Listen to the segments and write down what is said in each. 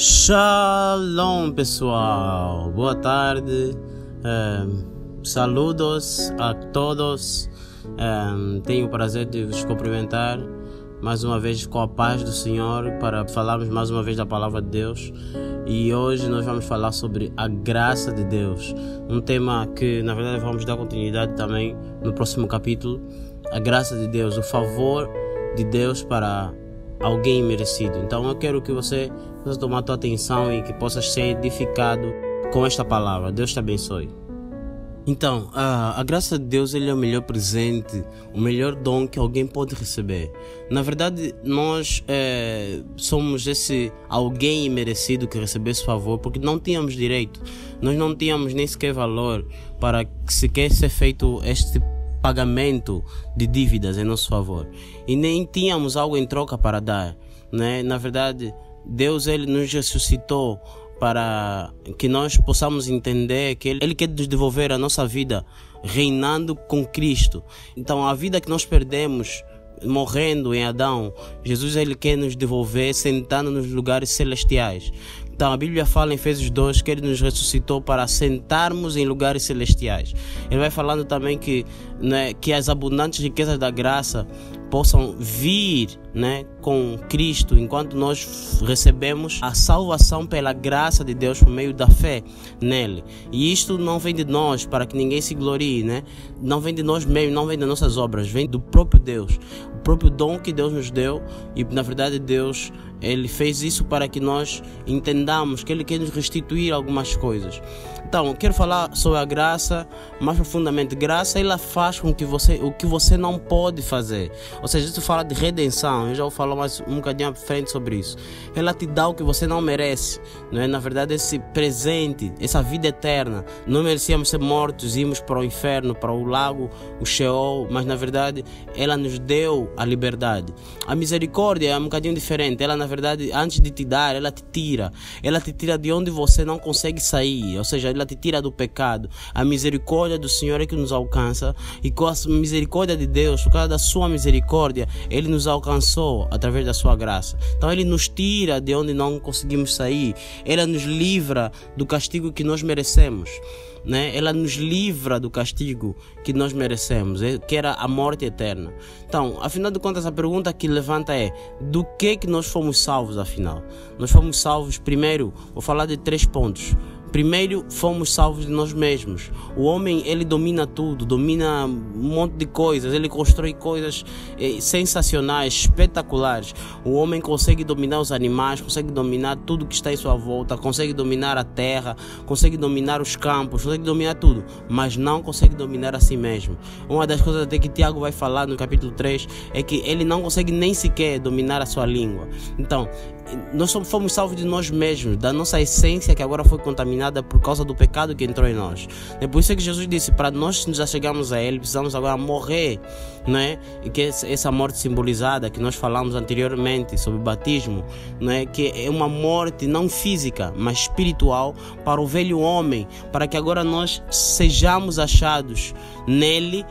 Shalom pessoal, boa tarde, um, saludos a todos. Um, tenho o prazer de vos cumprimentar mais uma vez com a paz do Senhor para falarmos mais uma vez da palavra de Deus. E hoje nós vamos falar sobre a graça de Deus, um tema que na verdade vamos dar continuidade também no próximo capítulo. A graça de Deus, o favor de Deus para alguém merecido. Então eu quero que você possa tomar a tua atenção e que possas ser edificado com esta palavra. Deus te abençoe. Então, a, a, graça de Deus ele é o melhor presente, o melhor dom que alguém pode receber. Na verdade, nós é, somos esse alguém merecido que recebeu esse favor porque não tínhamos direito, nós não tínhamos nem sequer valor para que sequer ser feito este pagamento de dívidas em nosso favor e nem tínhamos algo em troca para dar, né? Na verdade, Deus ele nos ressuscitou para que nós possamos entender que ele, ele quer nos devolver a nossa vida reinando com Cristo. Então, a vida que nós perdemos morrendo em Adão, Jesus ele quer nos devolver sentando nos lugares celestiais. Então a Bíblia fala em Efésios 2 que ele nos ressuscitou para sentarmos em lugares celestiais. Ele vai falando também que, né, que as abundantes riquezas da graça possam vir né, com Cristo enquanto nós recebemos a salvação pela graça de Deus por meio da fé nele. E isto não vem de nós para que ninguém se glorie, né? não vem de nós mesmos, não vem das nossas obras, vem do próprio Deus, o próprio dom que Deus nos deu e na verdade Deus ele fez isso para que nós entendamos que Ele quer nos restituir algumas coisas. Então, quero falar sobre a graça mais profundamente. Graça, ela faz com que você o que você não pode fazer. Ou seja, isso fala de redenção. Eu já vou falar mais um bocadinho à frente sobre isso. Ela te dá o que você não merece. Não é? Na verdade, esse presente, essa vida eterna. Não merecíamos ser mortos, irmos para o inferno, para o lago, o Sheol. Mas, na verdade, ela nos deu a liberdade. A misericórdia é um bocadinho diferente. Ela, na verdade, antes de te dar, ela te tira. Ela te tira de onde você não consegue sair. Ou seja, ela te tira do pecado. A misericórdia do Senhor é que nos alcança. E com a misericórdia de Deus, por causa da sua misericórdia, Ele nos alcançou através da sua graça. Então Ele nos tira de onde não conseguimos sair. Ele nos livra do castigo que nós merecemos. Né? Ela nos livra do castigo que nós merecemos, é, que era a morte eterna. Então, afinal de contas, a pergunta que levanta é: do que que nós fomos salvos afinal? Nós fomos salvos primeiro, vou falar de três pontos. Primeiro, fomos salvos de nós mesmos. O homem, ele domina tudo, domina um monte de coisas, ele constrói coisas eh, sensacionais, espetaculares. O homem consegue dominar os animais, consegue dominar tudo que está em sua volta, consegue dominar a terra, consegue dominar os campos, consegue dominar tudo, mas não consegue dominar a si mesmo. Uma das coisas até que Tiago vai falar no capítulo 3 é que ele não consegue nem sequer dominar a sua língua. Então, nós fomos salvos de nós mesmos, da nossa essência que agora foi contaminada por causa do pecado que entrou em nós. É por isso que Jesus disse: para nós nos achegarmos a Ele, precisamos agora morrer, né? E que essa morte simbolizada que nós falamos anteriormente sobre o batismo, né? Que é uma morte não física, mas espiritual para o velho homem, para que agora nós sejamos achados nele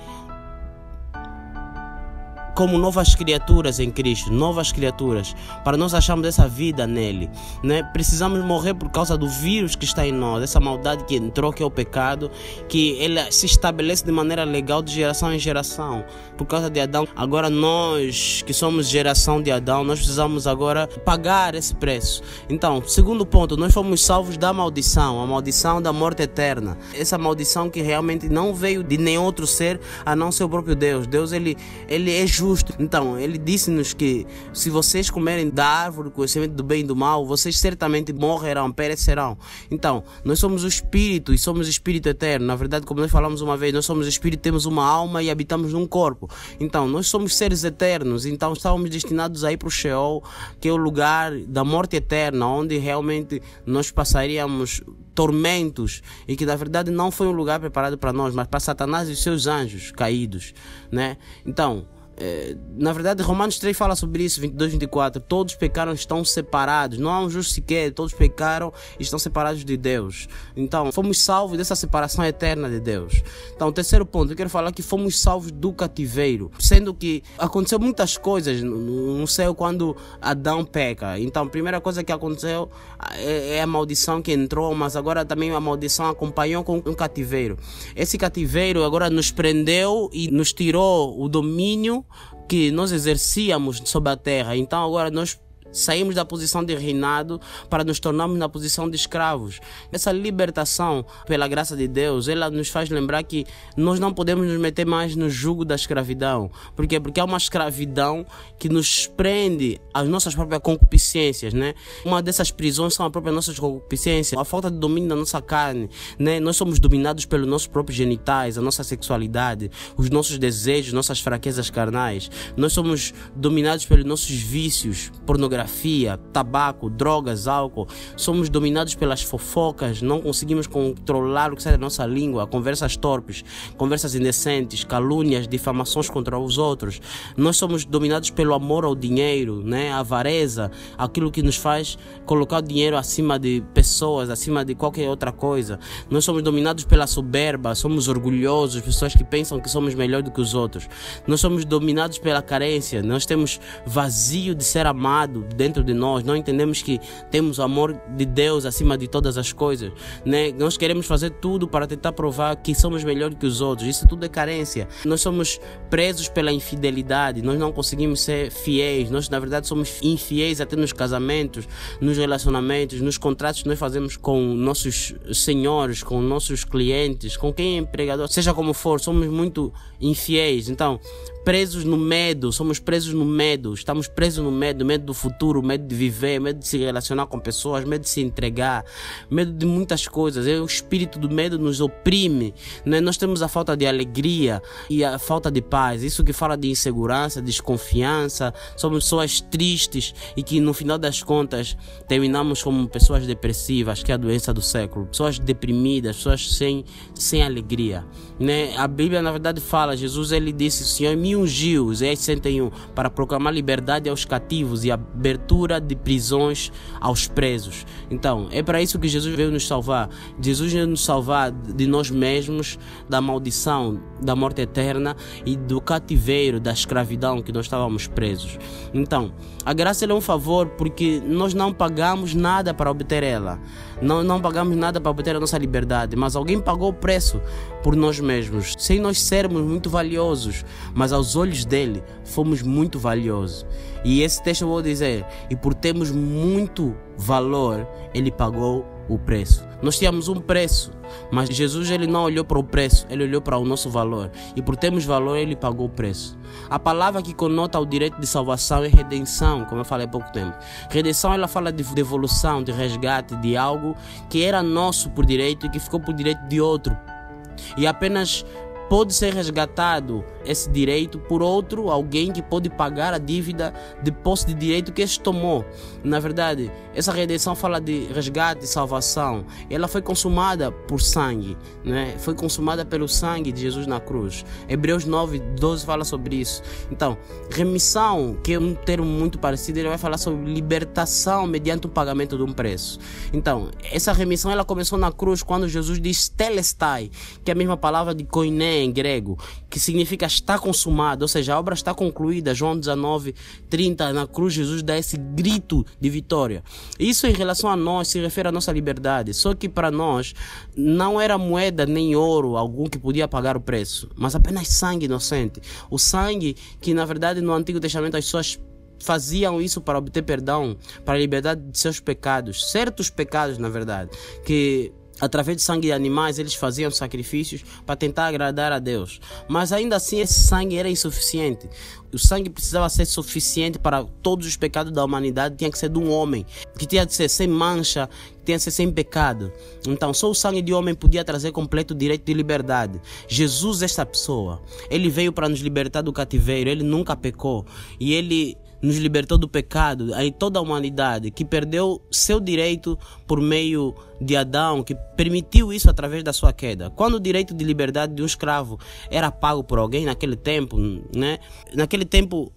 como novas criaturas em Cristo, novas criaturas, para nós acharmos essa vida nele. Né? Precisamos morrer por causa do vírus que está em nós, essa maldade que entrou, que é o pecado, que ele se estabelece de maneira legal de geração em geração. Por causa de Adão, agora nós que somos geração de Adão, nós precisamos agora pagar esse preço. Então, segundo ponto, nós fomos salvos da maldição, a maldição da morte eterna. Essa maldição que realmente não veio de nenhum outro ser a não ser o próprio Deus. Deus ele, ele é justo justo. Então, ele disse-nos que se vocês comerem da árvore do conhecimento do bem e do mal, vocês certamente morrerão, perecerão. Então, nós somos o espírito e somos espírito eterno. Na verdade, como nós falamos uma vez, nós somos espírito, temos uma alma e habitamos num corpo. Então, nós somos seres eternos. Então, estávamos destinados a ir para o Sheol, que é o lugar da morte eterna, onde realmente nós passaríamos tormentos e que na verdade não foi um lugar preparado para nós, mas para Satanás e seus anjos caídos, né? Então, na verdade, Romanos 3 fala sobre isso, 22, 24. Todos pecaram estão separados. Não há um justo sequer. Todos pecaram e estão separados de Deus. Então, fomos salvos dessa separação eterna de Deus. Então, terceiro ponto, eu quero falar que fomos salvos do cativeiro. Sendo que aconteceu muitas coisas no céu quando Adão peca. Então, a primeira coisa que aconteceu é, é a maldição que entrou, mas agora também a maldição acompanhou com um cativeiro. Esse cativeiro agora nos prendeu e nos tirou o domínio que nós exercíamos sobre a terra. Então agora nós Saímos da posição de reinado para nos tornarmos na posição de escravos. Essa libertação, pela graça de Deus, ela nos faz lembrar que nós não podemos nos meter mais no jugo da escravidão. Por quê? Porque é uma escravidão que nos prende às nossas próprias concupiscências, né? Uma dessas prisões são as próprias nossas concupiscências, a falta de domínio da nossa carne, né? Nós somos dominados pelos nossos próprios genitais, a nossa sexualidade, os nossos desejos, nossas fraquezas carnais. Nós somos dominados pelos nossos vícios, pornografia pornografia, tabaco, drogas, álcool. Somos dominados pelas fofocas, não conseguimos controlar o que sai da nossa língua, conversas torpes, conversas indecentes, calúnias, difamações contra os outros. Nós somos dominados pelo amor ao dinheiro, né? a avareza, aquilo que nos faz colocar o dinheiro acima de pessoas, acima de qualquer outra coisa. Nós somos dominados pela soberba, somos orgulhosos, pessoas que pensam que somos melhor do que os outros. Nós somos dominados pela carência, nós temos vazio de ser amado, dentro de nós, não entendemos que temos o amor de Deus acima de todas as coisas, né? Nós queremos fazer tudo para tentar provar que somos melhor que os outros. Isso tudo é carência. Nós somos presos pela infidelidade, nós não conseguimos ser fiéis. Nós, na verdade, somos infiéis até nos casamentos, nos relacionamentos, nos contratos que nós fazemos com nossos senhores, com nossos clientes, com quem é empregador, seja como for, somos muito infiéis. Então, presos no medo, somos presos no medo, estamos presos no medo, medo do futuro, medo de viver, medo de se relacionar com pessoas, medo de se entregar, medo de muitas coisas. O espírito do medo nos oprime, né? nós temos a falta de alegria e a falta de paz. Isso que fala de insegurança, desconfiança, somos pessoas tristes e que no final das contas terminamos como pessoas depressivas, que é a doença do século, pessoas deprimidas, pessoas sem, sem alegria. Né? A Bíblia na verdade fala, Jesus ele disse, Senhor me ungiu, Isaías 61, para proclamar liberdade aos cativos e abertura de prisões aos presos. Então, é para isso que Jesus veio nos salvar. Jesus veio nos salvar de nós mesmos, da maldição, da morte eterna e do cativeiro, da escravidão que nós estávamos presos. Então, a graça é um favor porque nós não pagamos nada para obter ela. Não, não pagamos nada para obter a nossa liberdade, mas alguém pagou o preço por nós mesmos, sem nós sermos muito valiosos, mas aos olhos dele fomos muito valiosos. E esse texto eu vou dizer, e por termos muito valor, ele pagou o preço. Nós tínhamos um preço, mas Jesus ele não olhou para o preço, ele olhou para o nosso valor. E por termos valor, ele pagou o preço. A palavra que conota o direito de salvação é redenção, como eu falei há pouco tempo. Redenção ela fala de devolução, de resgate de algo que era nosso por direito e que ficou por direito de outro. E apenas pode ser resgatado esse direito por outro, alguém que pode pagar a dívida de posse de direito que este tomou. Na verdade, essa redenção fala de resgate e salvação. Ela foi consumada por sangue, né? foi consumada pelo sangue de Jesus na cruz. Hebreus 9, 12 fala sobre isso. Então, remissão, que é um termo muito parecido, ele vai falar sobre libertação mediante o pagamento de um preço. Então, essa remissão ela começou na cruz quando Jesus diz telestai, que é a mesma palavra de koiné em grego, que significa está consumado, ou seja, a obra está concluída. João 19, 30, na cruz Jesus dá esse grito de vitória. Isso em relação a nós se refere à nossa liberdade. Só que para nós não era moeda nem ouro algum que podia pagar o preço, mas apenas sangue inocente. O sangue que na verdade no Antigo Testamento as pessoas faziam isso para obter perdão, para a liberdade de seus pecados, certos pecados, na verdade, que através de sangue de animais, eles faziam sacrifícios para tentar agradar a Deus. Mas ainda assim, esse sangue era insuficiente. O sangue precisava ser suficiente para todos os pecados da humanidade, tinha que ser de um homem, que tinha que ser sem mancha, que tinha que ser sem pecado. Então, só o sangue de homem podia trazer completo direito de liberdade. Jesus, esta pessoa, ele veio para nos libertar do cativeiro, ele nunca pecou. E ele nos libertou do pecado, aí toda a humanidade que perdeu seu direito por meio de Adão, que permitiu isso através da sua queda. Quando o direito de liberdade de um escravo era pago por alguém naquele tempo, né? Naquele tempo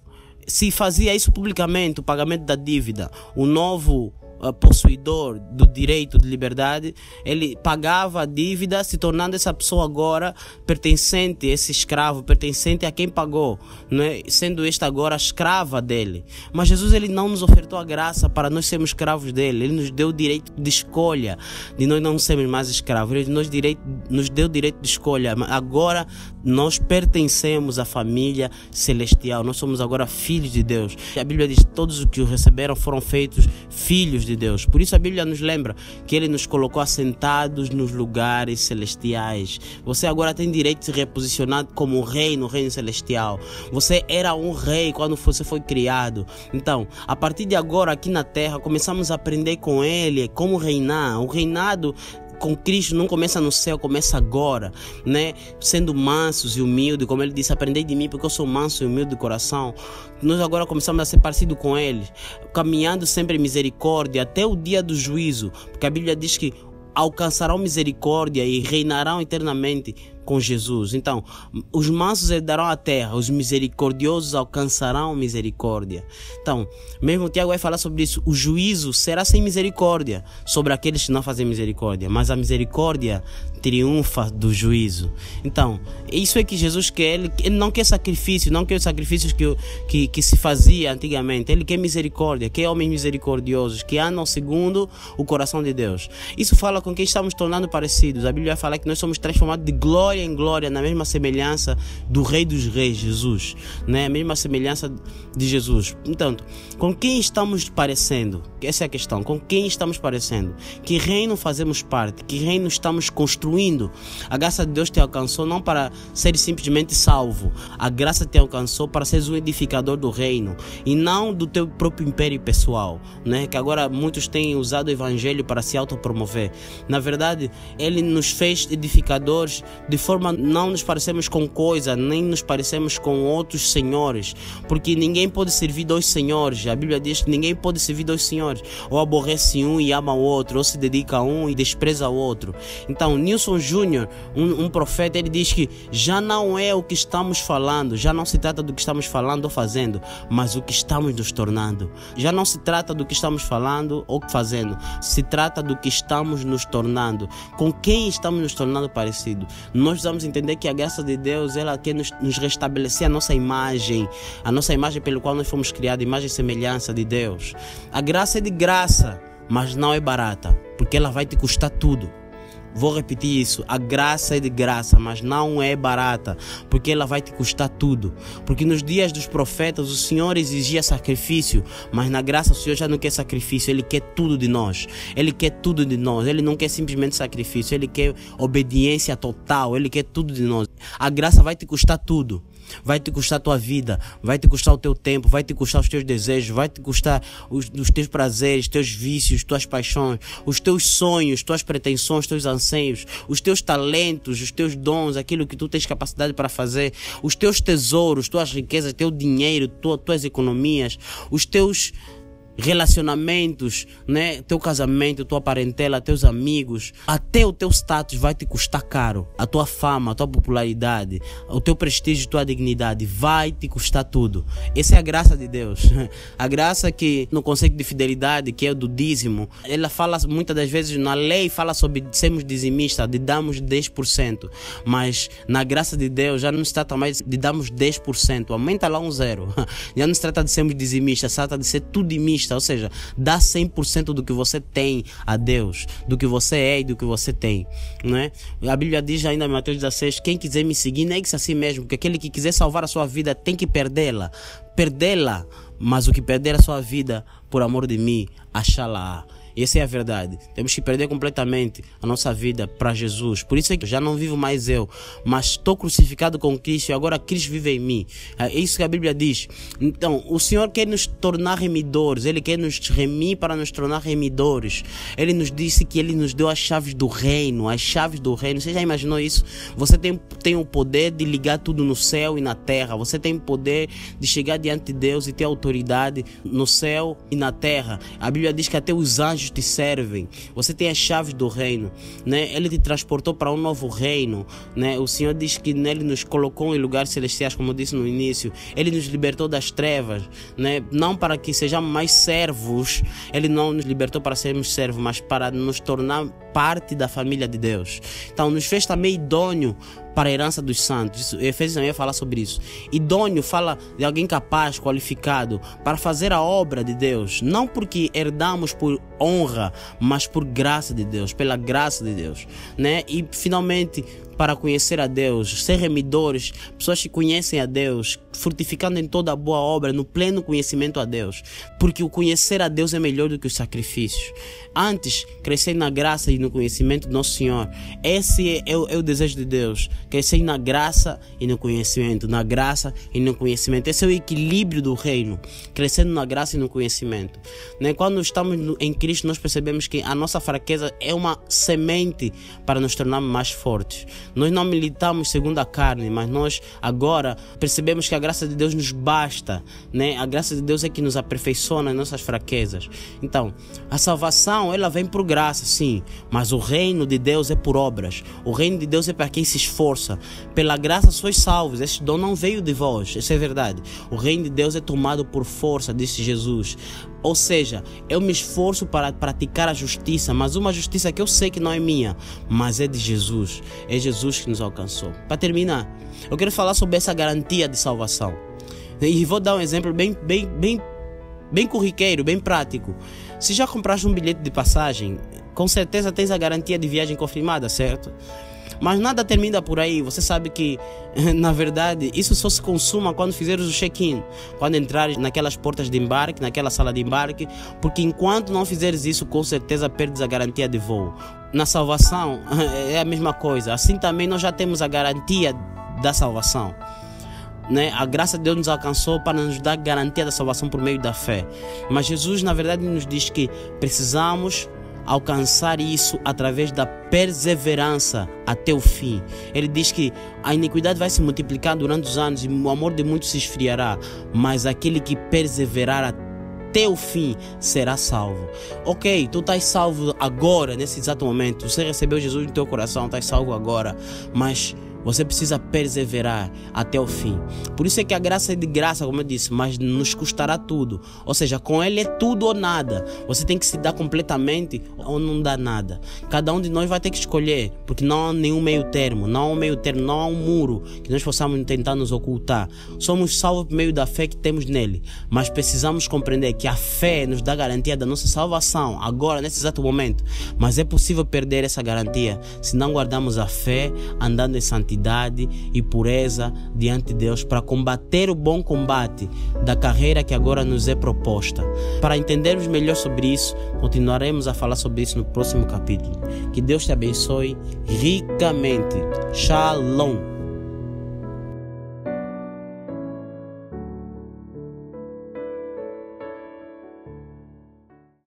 se fazia isso publicamente, o pagamento da dívida. O novo uh, possuidor do direito de liberdade, ele pagava a dívida, se tornando essa pessoa agora pertencente, esse escravo, pertencente a quem pagou, né? sendo esta agora escrava dele. Mas Jesus ele não nos ofertou a graça para nós sermos escravos dele, ele nos deu o direito de escolha, de nós não sermos mais escravos, ele nos, direito, nos deu o direito de escolha. Agora nós pertencemos à família celestial, nós somos agora filhos de Deus. A Bíblia diz: todos os que o receberam foram feitos filhos de Deus. Por isso a Bíblia nos lembra que Ele nos colocou assentados nos lugares celestiais. Você agora tem direito de se reposicionar como rei no reino celestial. Você era um rei quando você foi criado. Então, a partir de agora, aqui na terra, começamos a aprender com Ele como reinar. O reinado com Cristo não começa no céu, começa agora, né? Sendo mansos e humildes, como ele disse, aprendei de mim porque eu sou manso e humilde de coração. Nós agora começamos a ser parecidos com ele, caminhando sempre em misericórdia até o dia do juízo, porque a Bíblia diz que alcançarão misericórdia e reinarão eternamente com Jesus. Então, os mansos herdarão a terra, os misericordiosos alcançarão misericórdia. Então, mesmo Tiago vai falar sobre isso. O juízo será sem misericórdia sobre aqueles que não fazem misericórdia, mas a misericórdia triunfa do juízo. Então, isso é que Jesus quer. Ele, ele não quer sacrifício, não quer os sacrifícios que, que, que se fazia antigamente. Ele quer misericórdia, quer homens misericordiosos que andam segundo o coração de Deus. Isso fala com quem estamos tornando parecidos. A Bíblia fala que nós somos transformados de glória em glória, na mesma semelhança do Rei dos Reis, Jesus, né? a mesma semelhança de Jesus. Então, com quem estamos parecendo? Essa é a questão. Com quem estamos parecendo? Que reino fazemos parte? Que reino estamos construindo? A graça de Deus te alcançou não para ser simplesmente salvo. A graça te alcançou para seres um edificador do reino e não do teu próprio império pessoal, né? Que agora muitos têm usado o evangelho para se autopromover. Na verdade, ele nos fez edificadores de forma não nos parecemos com coisa, nem nos parecemos com outros senhores, porque ninguém pode servir dois senhores. A Bíblia diz que ninguém pode servir dois senhores, ou aborrece um e ama o outro, ou se dedica a um e despreza o outro. Então, Nilson Júnior, um, um profeta, ele diz que já não é o que estamos falando, já não se trata do que estamos falando ou fazendo, mas o que estamos nos tornando. Já não se trata do que estamos falando ou fazendo, se trata do que estamos nos tornando. Com quem estamos nos tornando parecido? Nós precisamos entender que a graça de Deus ela quer nos, nos restabelecer a nossa imagem, a nossa imagem pelo qual nós fomos criados, imagem e semelhança de Deus. A graça é de graça, mas não é barata, porque ela vai te custar tudo. Vou repetir isso: a graça é de graça, mas não é barata, porque ela vai te custar tudo. Porque nos dias dos profetas o Senhor exigia sacrifício, mas na graça o Senhor já não quer sacrifício, Ele quer tudo de nós. Ele quer tudo de nós. Ele não quer simplesmente sacrifício, Ele quer obediência total, Ele quer tudo de nós. A graça vai te custar tudo. Vai te custar a tua vida, vai te custar o teu tempo, vai te custar os teus desejos, vai te custar os, os teus prazeres, teus vícios, tuas paixões, os teus sonhos, tuas pretensões, teus anseios, os teus talentos, os teus dons, aquilo que tu tens capacidade para fazer, os teus tesouros, tuas riquezas, teu dinheiro, tua, tuas economias, os teus relacionamentos, né? Teu casamento, tua parentela, teus amigos, até o teu status vai te custar caro. A tua fama, a tua popularidade, o teu prestígio, tua dignidade vai te custar tudo. Essa é a graça de Deus. A graça que no conceito de fidelidade, que é o do dízimo, ela fala muitas das vezes na lei fala sobre sermos dizimistas, de darmos 10%, mas na graça de Deus já não se trata mais de darmos 10%, aumenta lá um zero. Já não se trata de sermos dizimistas, se trata de ser tudimista ou seja, dá 100% do que você tem a Deus, do que você é e do que você tem, não é? A Bíblia diz ainda em Mateus 16, quem quiser me seguir, negue-se a si mesmo, porque aquele que quiser salvar a sua vida tem que perdê-la, perdê-la, mas o que perder a sua vida por amor de mim, achá-la. Essa é a verdade. Temos que perder completamente a nossa vida para Jesus. Por isso é que já não vivo mais eu, mas estou crucificado com Cristo e agora Cristo vive em mim. É isso que a Bíblia diz. Então, o Senhor quer nos tornar remidores, Ele quer nos remir para nos tornar remidores. Ele nos disse que Ele nos deu as chaves do reino, as chaves do reino. Você já imaginou isso? Você tem, tem o poder de ligar tudo no céu e na terra. Você tem o poder de chegar diante de Deus e ter autoridade no céu e na terra. A Bíblia diz que até os anjos te servem. Você tem as chaves do reino, né? Ele te transportou para um novo reino, né? O Senhor diz que nele nos colocou em lugares celestiais, como eu disse no início. Ele nos libertou das trevas, né? Não para que sejamos mais servos. Ele não nos libertou para sermos servos, mas para nos tornar parte da família de Deus. Então, nos fez também idôneo para a herança dos santos. Efésios também vai falar sobre isso. Idôneo fala de alguém capaz, qualificado para fazer a obra de Deus, não porque herdamos por honra, mas por graça de Deus, pela graça de Deus, né? E finalmente para conhecer a Deus, ser remidores, pessoas que conhecem a Deus, frutificando em toda boa obra, no pleno conhecimento a Deus. Porque o conhecer a Deus é melhor do que os sacrifícios. Antes, crescer na graça e no conhecimento do nosso Senhor. Esse é o, é o desejo de Deus. Crescer na graça e no conhecimento. Na graça e no conhecimento. Esse é o equilíbrio do reino. Crescendo na graça e no conhecimento. Né? Quando estamos em Cristo, nós percebemos que a nossa fraqueza é uma semente para nos tornarmos mais fortes. Nós não militamos segundo a carne, mas nós agora percebemos que a graça de Deus nos basta, né? A graça de Deus é que nos aperfeiçoa nas nossas fraquezas. Então, a salvação, ela vem por graça, sim, mas o reino de Deus é por obras. O reino de Deus é para quem se esforça. Pela graça sois salvos. Esse dom não veio de vós, isso é verdade. O reino de Deus é tomado por força, disse Jesus. Ou seja, eu me esforço para praticar a justiça, mas uma justiça que eu sei que não é minha, mas é de Jesus. É Jesus que nos alcançou. Para terminar, eu quero falar sobre essa garantia de salvação. E vou dar um exemplo bem, bem, bem, bem corriqueiro, bem prático. Se já compraste um bilhete de passagem, com certeza tens a garantia de viagem confirmada, certo? Mas nada termina por aí. Você sabe que, na verdade, isso só se consuma quando fizeres o check-in, quando entrares naquelas portas de embarque, naquela sala de embarque, porque enquanto não fizeres isso, com certeza perdes a garantia de voo. Na salvação é a mesma coisa. Assim também nós já temos a garantia da salvação. Né? A graça de Deus nos alcançou para nos dar garantia da salvação por meio da fé. Mas Jesus, na verdade, nos diz que precisamos alcançar isso através da perseverança até o fim. Ele diz que a iniquidade vai se multiplicar durante os anos e o amor de muitos se esfriará, mas aquele que perseverar até o fim será salvo. Ok, tu estás salvo agora, nesse exato momento. Você recebeu Jesus no teu coração, estás salvo agora, mas você precisa perseverar até o fim. Por isso é que a graça é de graça, como eu disse, mas nos custará tudo. Ou seja, com Ele é tudo ou nada. Você tem que se dar completamente ou não dá nada. Cada um de nós vai ter que escolher, porque não há nenhum meio termo, não há um meio termo, não há um muro que nós possamos tentar nos ocultar. Somos salvos por meio da fé que temos nele, mas precisamos compreender que a fé nos dá garantia da nossa salvação agora, nesse exato momento. Mas é possível perder essa garantia se não guardarmos a fé andando em santidade santidade e pureza diante de Deus para combater o bom combate da carreira que agora nos é proposta. Para entendermos melhor sobre isso, continuaremos a falar sobre isso no próximo capítulo. Que Deus te abençoe ricamente. Shalom.